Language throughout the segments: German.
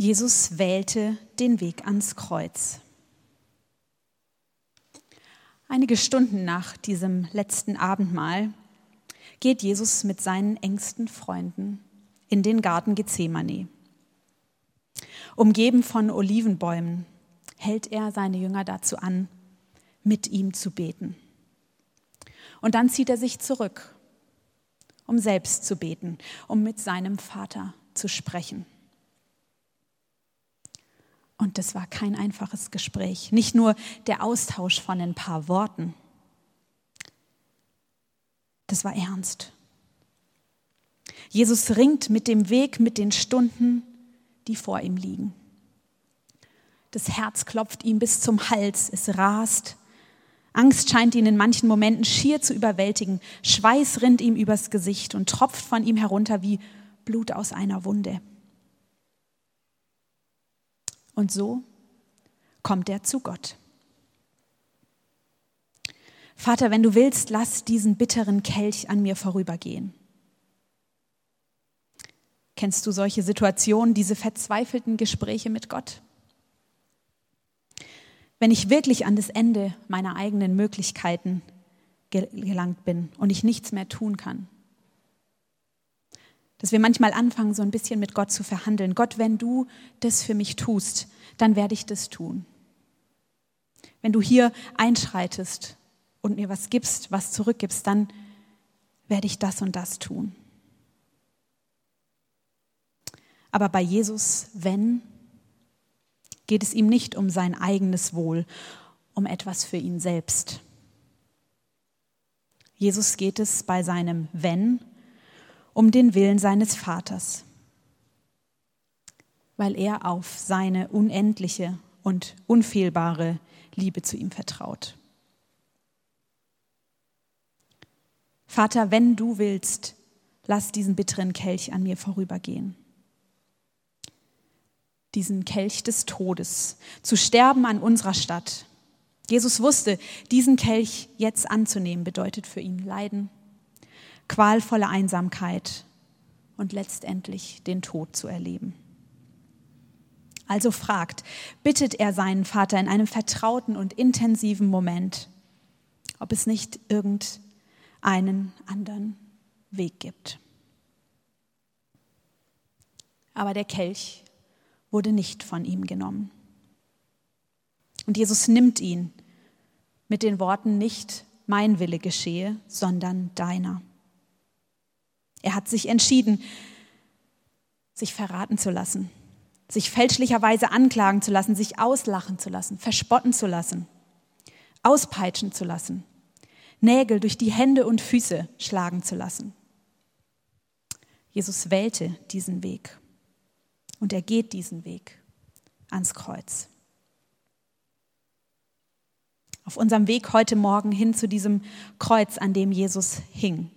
Jesus wählte den Weg ans Kreuz. Einige Stunden nach diesem letzten Abendmahl geht Jesus mit seinen engsten Freunden in den Garten Gethsemane. Umgeben von Olivenbäumen hält er seine Jünger dazu an, mit ihm zu beten. Und dann zieht er sich zurück, um selbst zu beten, um mit seinem Vater zu sprechen. Und das war kein einfaches Gespräch, nicht nur der Austausch von ein paar Worten. Das war ernst. Jesus ringt mit dem Weg, mit den Stunden, die vor ihm liegen. Das Herz klopft ihm bis zum Hals, es rast. Angst scheint ihn in manchen Momenten schier zu überwältigen. Schweiß rinnt ihm übers Gesicht und tropft von ihm herunter wie Blut aus einer Wunde. Und so kommt er zu Gott. Vater, wenn du willst, lass diesen bitteren Kelch an mir vorübergehen. Kennst du solche Situationen, diese verzweifelten Gespräche mit Gott? Wenn ich wirklich an das Ende meiner eigenen Möglichkeiten gelangt bin und ich nichts mehr tun kann, dass wir manchmal anfangen, so ein bisschen mit Gott zu verhandeln. Gott, wenn du das für mich tust, dann werde ich das tun. Wenn du hier einschreitest und mir was gibst, was zurückgibst, dann werde ich das und das tun. Aber bei Jesus, wenn, geht es ihm nicht um sein eigenes Wohl, um etwas für ihn selbst. Jesus geht es bei seinem Wenn um den Willen seines Vaters, weil er auf seine unendliche und unfehlbare Liebe zu ihm vertraut. Vater, wenn du willst, lass diesen bitteren Kelch an mir vorübergehen. Diesen Kelch des Todes, zu sterben an unserer Stadt. Jesus wusste, diesen Kelch jetzt anzunehmen bedeutet für ihn Leiden, qualvolle Einsamkeit und letztendlich den Tod zu erleben. Also fragt, bittet er seinen Vater in einem vertrauten und intensiven Moment, ob es nicht irgendeinen anderen Weg gibt. Aber der Kelch wurde nicht von ihm genommen. Und Jesus nimmt ihn mit den Worten nicht mein Wille geschehe, sondern deiner. Er hat sich entschieden, sich verraten zu lassen, sich fälschlicherweise anklagen zu lassen, sich auslachen zu lassen, verspotten zu lassen, auspeitschen zu lassen, Nägel durch die Hände und Füße schlagen zu lassen. Jesus wählte diesen Weg und er geht diesen Weg ans Kreuz. Auf unserem Weg heute Morgen hin zu diesem Kreuz, an dem Jesus hing,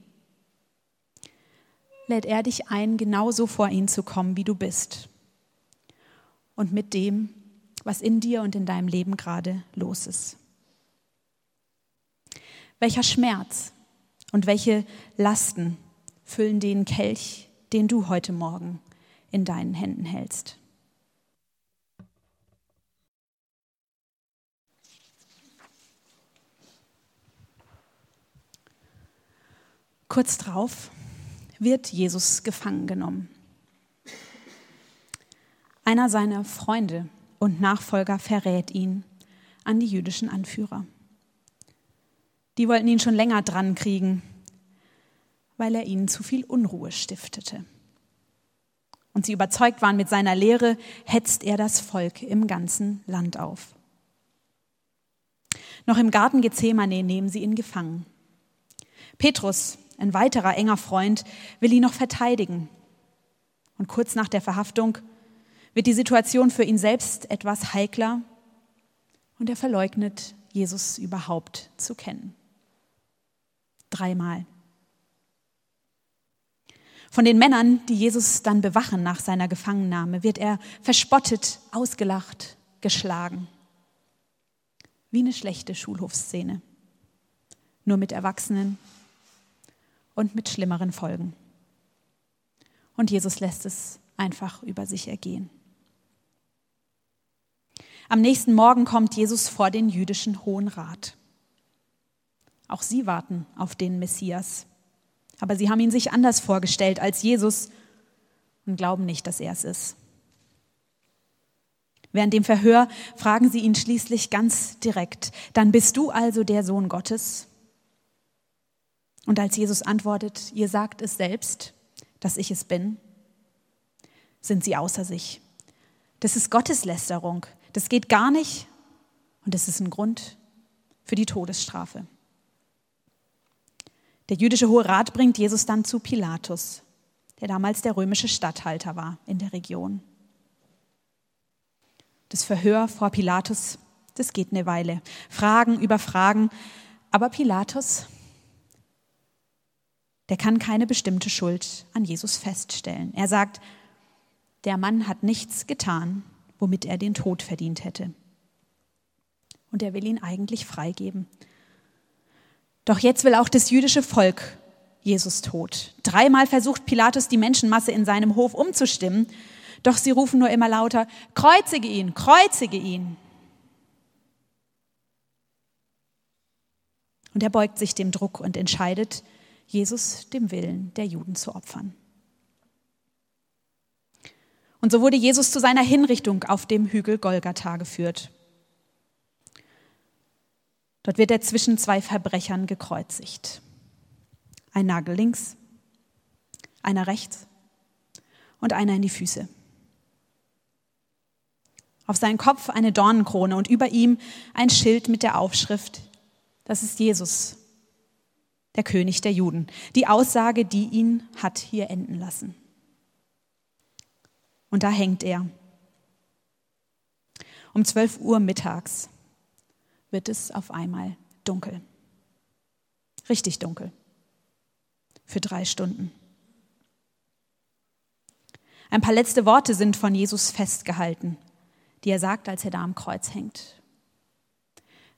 lädt er dich ein, genauso vor ihn zu kommen, wie du bist. Und mit dem, was in dir und in deinem Leben gerade los ist. Welcher Schmerz und welche Lasten füllen den Kelch, den du heute Morgen in deinen Händen hältst? Kurz drauf wird Jesus gefangen genommen. Einer seiner Freunde und Nachfolger verrät ihn an die jüdischen Anführer. Die wollten ihn schon länger dran kriegen, weil er ihnen zu viel Unruhe stiftete. Und sie überzeugt waren mit seiner Lehre, hetzt er das Volk im ganzen Land auf. Noch im Garten Gethsemane nehmen sie ihn gefangen. Petrus, ein weiterer enger Freund, will ihn noch verteidigen. Und kurz nach der Verhaftung wird die Situation für ihn selbst etwas heikler und er verleugnet, Jesus überhaupt zu kennen. Dreimal. Von den Männern, die Jesus dann bewachen nach seiner Gefangennahme, wird er verspottet, ausgelacht, geschlagen. Wie eine schlechte Schulhofszene. Nur mit Erwachsenen und mit schlimmeren Folgen. Und Jesus lässt es einfach über sich ergehen. Am nächsten Morgen kommt Jesus vor den jüdischen Hohen Rat. Auch sie warten auf den Messias. Aber sie haben ihn sich anders vorgestellt als Jesus und glauben nicht, dass er es ist. Während dem Verhör fragen sie ihn schließlich ganz direkt, dann bist du also der Sohn Gottes? Und als Jesus antwortet, ihr sagt es selbst, dass ich es bin, sind sie außer sich. Das ist Gotteslästerung. Das geht gar nicht und das ist ein Grund für die Todesstrafe. Der jüdische Hohe Rat bringt Jesus dann zu Pilatus, der damals der römische Statthalter war in der Region. Das Verhör vor Pilatus, das geht eine Weile. Fragen über Fragen. Aber Pilatus, der kann keine bestimmte Schuld an Jesus feststellen. Er sagt, der Mann hat nichts getan, womit er den Tod verdient hätte. Und er will ihn eigentlich freigeben. Doch jetzt will auch das jüdische Volk Jesus tot. Dreimal versucht Pilatus, die Menschenmasse in seinem Hof umzustimmen, doch sie rufen nur immer lauter, kreuzige ihn, kreuzige ihn. Und er beugt sich dem Druck und entscheidet, Jesus dem Willen der Juden zu opfern. Und so wurde Jesus zu seiner Hinrichtung auf dem Hügel Golgatha geführt. Dort wird er zwischen zwei Verbrechern gekreuzigt. Ein Nagel links, einer rechts und einer in die Füße. Auf seinen Kopf eine Dornenkrone und über ihm ein Schild mit der Aufschrift, das ist Jesus, der König der Juden. Die Aussage, die ihn hat hier enden lassen. Und da hängt er. Um 12 Uhr mittags wird es auf einmal dunkel. Richtig dunkel. Für drei Stunden. Ein paar letzte Worte sind von Jesus festgehalten, die er sagt, als er da am Kreuz hängt.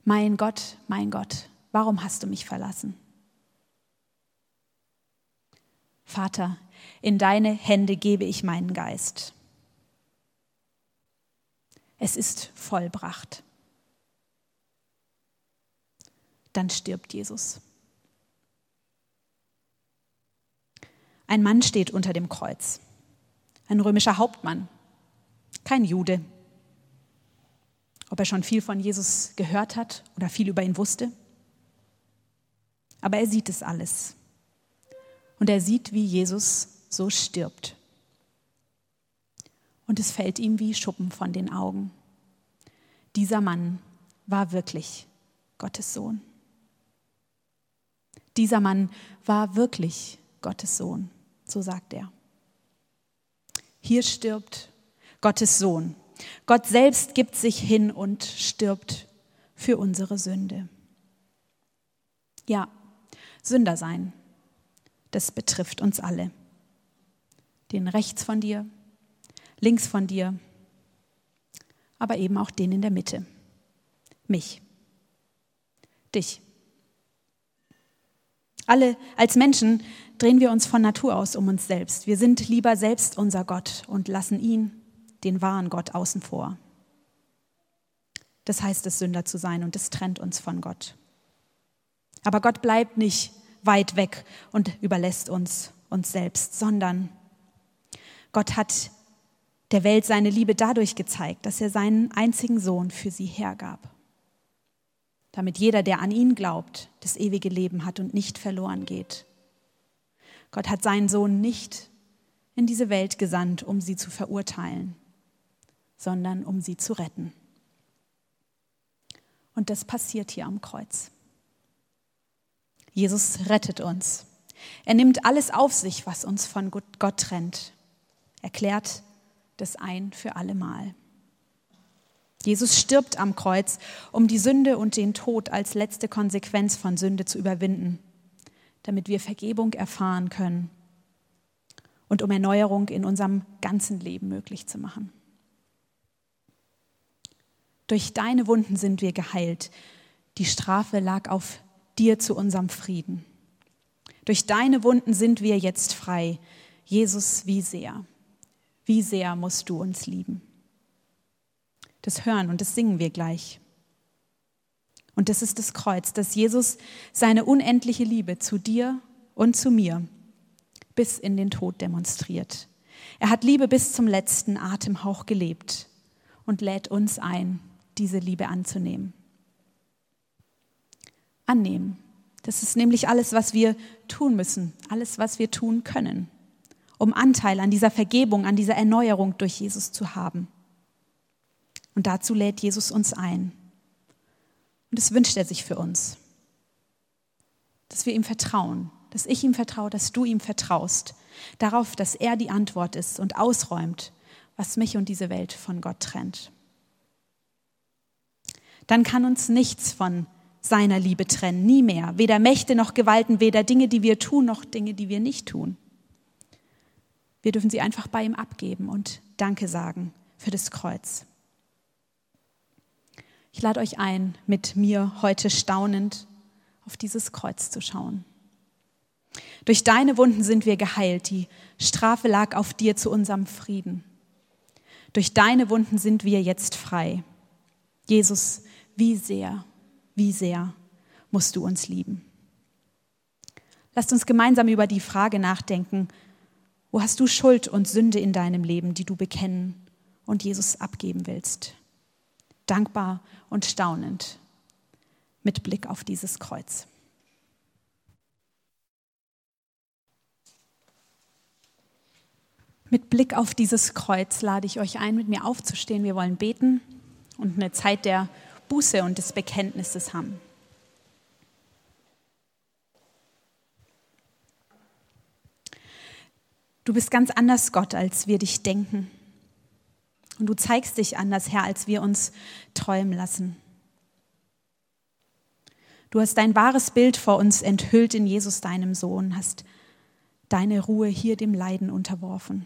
Mein Gott, mein Gott, warum hast du mich verlassen? Vater, in deine Hände gebe ich meinen Geist. Es ist vollbracht. Dann stirbt Jesus. Ein Mann steht unter dem Kreuz, ein römischer Hauptmann, kein Jude. Ob er schon viel von Jesus gehört hat oder viel über ihn wusste. Aber er sieht es alles. Und er sieht, wie Jesus so stirbt und es fällt ihm wie Schuppen von den Augen. Dieser Mann war wirklich Gottes Sohn. Dieser Mann war wirklich Gottes Sohn, so sagt er. Hier stirbt Gottes Sohn. Gott selbst gibt sich hin und stirbt für unsere Sünde. Ja, Sünder sein, das betrifft uns alle. Den rechts von dir, links von dir, aber eben auch den in der Mitte. Mich. Dich. Alle als Menschen drehen wir uns von Natur aus um uns selbst. Wir sind lieber selbst unser Gott und lassen ihn, den wahren Gott, außen vor. Das heißt es, Sünder zu sein und es trennt uns von Gott. Aber Gott bleibt nicht weit weg und überlässt uns uns selbst, sondern Gott hat der Welt seine Liebe dadurch gezeigt, dass er seinen einzigen Sohn für sie hergab, damit jeder, der an ihn glaubt, das ewige Leben hat und nicht verloren geht. Gott hat seinen Sohn nicht in diese Welt gesandt, um sie zu verurteilen, sondern um sie zu retten. Und das passiert hier am Kreuz. Jesus rettet uns. Er nimmt alles auf sich, was uns von Gott trennt. Erklärt das ein für allemal. Jesus stirbt am Kreuz, um die Sünde und den Tod als letzte Konsequenz von Sünde zu überwinden, damit wir Vergebung erfahren können und um Erneuerung in unserem ganzen Leben möglich zu machen. Durch deine Wunden sind wir geheilt. Die Strafe lag auf dir zu unserem Frieden. Durch deine Wunden sind wir jetzt frei. Jesus, wie sehr. Wie sehr musst du uns lieben? Das hören und das singen wir gleich. Und das ist das Kreuz, dass Jesus seine unendliche Liebe zu dir und zu mir bis in den Tod demonstriert. Er hat Liebe bis zum letzten Atemhauch gelebt und lädt uns ein, diese Liebe anzunehmen. Annehmen. Das ist nämlich alles, was wir tun müssen, alles, was wir tun können, um Anteil an dieser Vergebung, an dieser Erneuerung durch Jesus zu haben. Und dazu lädt Jesus uns ein. Und das wünscht er sich für uns. Dass wir ihm vertrauen, dass ich ihm vertraue, dass du ihm vertraust, darauf, dass er die Antwort ist und ausräumt, was mich und diese Welt von Gott trennt. Dann kann uns nichts von seiner Liebe trennen, nie mehr. Weder Mächte noch Gewalten, weder Dinge, die wir tun, noch Dinge, die wir nicht tun. Wir dürfen sie einfach bei ihm abgeben und Danke sagen für das Kreuz. Ich lade euch ein, mit mir heute staunend auf dieses Kreuz zu schauen. Durch deine Wunden sind wir geheilt. Die Strafe lag auf dir zu unserem Frieden. Durch deine Wunden sind wir jetzt frei. Jesus, wie sehr, wie sehr musst du uns lieben. Lasst uns gemeinsam über die Frage nachdenken, wo hast du Schuld und Sünde in deinem Leben, die du bekennen und Jesus abgeben willst? Dankbar und staunend mit Blick auf dieses Kreuz. Mit Blick auf dieses Kreuz lade ich euch ein, mit mir aufzustehen. Wir wollen beten und eine Zeit der Buße und des Bekenntnisses haben. Du bist ganz anders, Gott, als wir dich denken. Und du zeigst dich anders, Herr, als wir uns träumen lassen. Du hast dein wahres Bild vor uns enthüllt in Jesus, deinem Sohn, hast deine Ruhe hier dem Leiden unterworfen.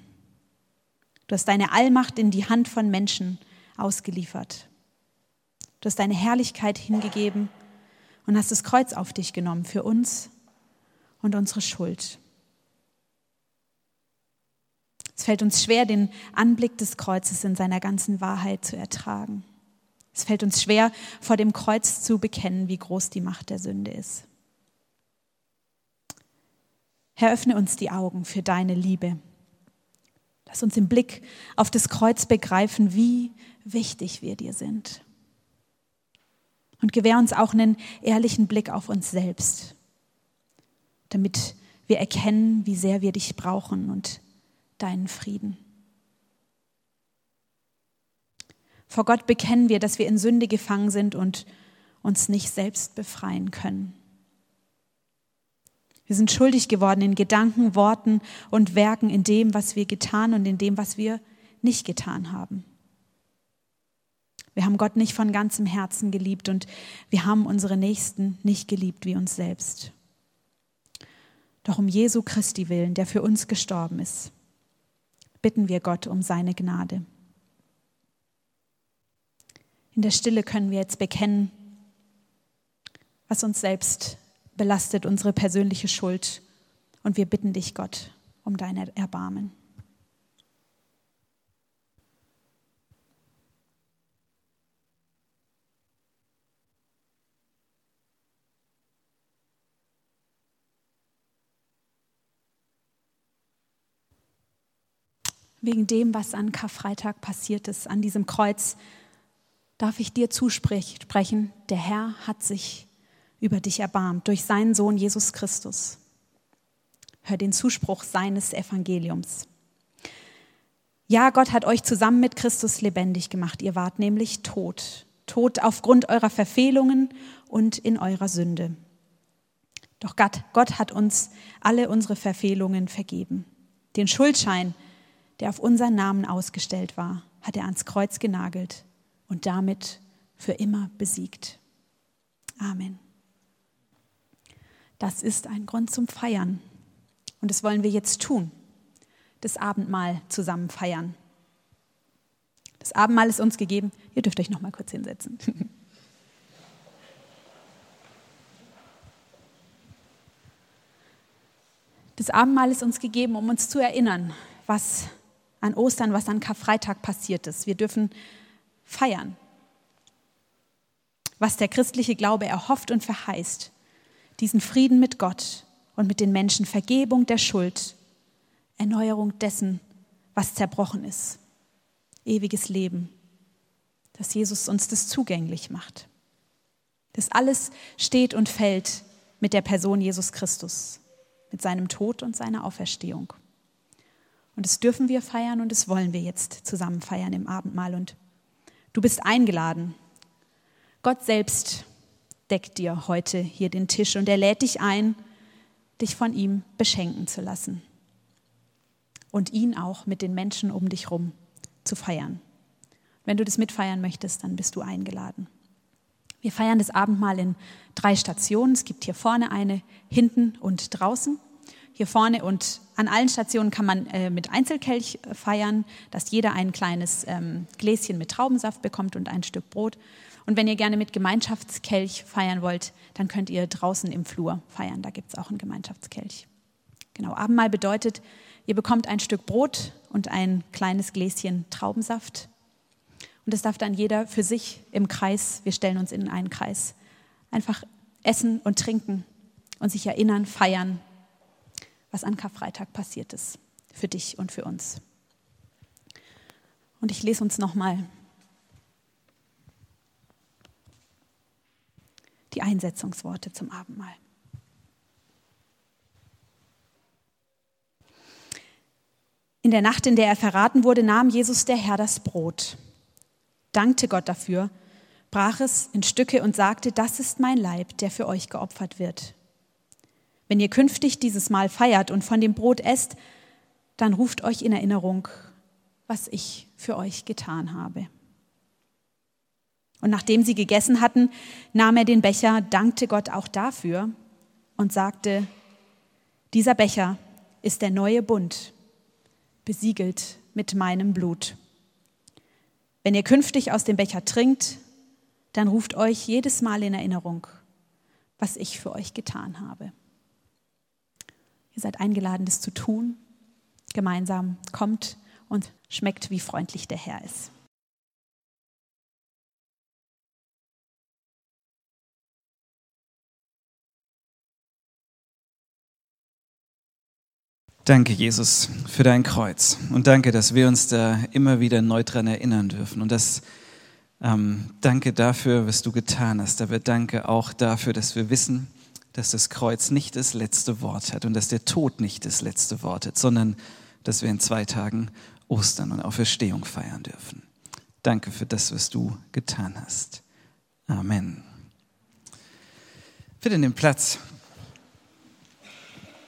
Du hast deine Allmacht in die Hand von Menschen ausgeliefert. Du hast deine Herrlichkeit hingegeben und hast das Kreuz auf dich genommen für uns und unsere Schuld. Es fällt uns schwer, den Anblick des Kreuzes in seiner ganzen Wahrheit zu ertragen. Es fällt uns schwer, vor dem Kreuz zu bekennen, wie groß die Macht der Sünde ist. Herr, öffne uns die Augen für deine Liebe, Lass uns im Blick auf das Kreuz begreifen, wie wichtig wir dir sind. Und gewähr uns auch einen ehrlichen Blick auf uns selbst, damit wir erkennen, wie sehr wir dich brauchen und deinen Frieden. Vor Gott bekennen wir, dass wir in Sünde gefangen sind und uns nicht selbst befreien können. Wir sind schuldig geworden in Gedanken, Worten und Werken, in dem, was wir getan und in dem, was wir nicht getan haben. Wir haben Gott nicht von ganzem Herzen geliebt und wir haben unsere Nächsten nicht geliebt wie uns selbst. Doch um Jesu Christi willen, der für uns gestorben ist, bitten wir Gott um seine Gnade. In der Stille können wir jetzt bekennen, was uns selbst belastet unsere persönliche Schuld. Und wir bitten dich, Gott, um dein Erbarmen. Wegen dem, was an Karfreitag passiert ist, an diesem Kreuz, darf ich dir zusprechen, der Herr hat sich über dich erbarmt durch seinen Sohn Jesus Christus. Hör den Zuspruch seines Evangeliums. Ja, Gott hat euch zusammen mit Christus lebendig gemacht. Ihr wart nämlich tot. Tot aufgrund eurer Verfehlungen und in eurer Sünde. Doch Gott, Gott hat uns alle unsere Verfehlungen vergeben. Den Schuldschein, der auf unseren Namen ausgestellt war, hat er ans Kreuz genagelt und damit für immer besiegt. Amen. Das ist ein Grund zum Feiern. Und das wollen wir jetzt tun. Das Abendmahl zusammen feiern. Das Abendmahl ist uns gegeben. Ihr dürft euch noch mal kurz hinsetzen. Das Abendmahl ist uns gegeben, um uns zu erinnern, was an Ostern, was an Karfreitag passiert ist. Wir dürfen feiern. Was der christliche Glaube erhofft und verheißt, diesen Frieden mit Gott und mit den Menschen, Vergebung der Schuld, Erneuerung dessen, was zerbrochen ist, ewiges Leben, dass Jesus uns das zugänglich macht. Das alles steht und fällt mit der Person Jesus Christus, mit seinem Tod und seiner Auferstehung. Und das dürfen wir feiern und das wollen wir jetzt zusammen feiern im Abendmahl. Und du bist eingeladen. Gott selbst deckt dir heute hier den Tisch und er lädt dich ein, dich von ihm beschenken zu lassen und ihn auch mit den Menschen um dich herum zu feiern. Wenn du das mitfeiern möchtest, dann bist du eingeladen. Wir feiern das Abendmahl in drei Stationen. Es gibt hier vorne eine, hinten und draußen. Hier vorne und an allen Stationen kann man äh, mit Einzelkelch äh, feiern, dass jeder ein kleines ähm, Gläschen mit Traubensaft bekommt und ein Stück Brot. Und wenn ihr gerne mit Gemeinschaftskelch feiern wollt, dann könnt ihr draußen im Flur feiern. Da gibt es auch einen Gemeinschaftskelch. Genau, Abendmahl bedeutet, ihr bekommt ein Stück Brot und ein kleines Gläschen Traubensaft. Und das darf dann jeder für sich im Kreis, wir stellen uns in einen Kreis, einfach essen und trinken und sich erinnern, feiern, was an Karfreitag passiert ist, für dich und für uns. Und ich lese uns nochmal die Einsetzungsworte zum Abendmahl. In der Nacht, in der er verraten wurde, nahm Jesus der Herr das Brot, dankte Gott dafür, brach es in Stücke und sagte, das ist mein Leib, der für euch geopfert wird. Wenn ihr künftig dieses Mal feiert und von dem Brot esst, dann ruft euch in Erinnerung, was ich für euch getan habe. Und nachdem sie gegessen hatten, nahm er den Becher, dankte Gott auch dafür und sagte, dieser Becher ist der neue Bund, besiegelt mit meinem Blut. Wenn ihr künftig aus dem Becher trinkt, dann ruft euch jedes Mal in Erinnerung, was ich für euch getan habe. Ihr seid eingeladen, das zu tun. Gemeinsam kommt und schmeckt, wie freundlich der Herr ist. Danke, Jesus, für dein Kreuz. Und danke, dass wir uns da immer wieder neu dran erinnern dürfen. Und das, ähm, danke dafür, was du getan hast. Aber danke auch dafür, dass wir wissen, dass das Kreuz nicht das letzte Wort hat und dass der Tod nicht das letzte Wort hat, sondern dass wir in zwei Tagen Ostern und Auferstehung feiern dürfen. Danke für das, was du getan hast. Amen. Bitte den Platz.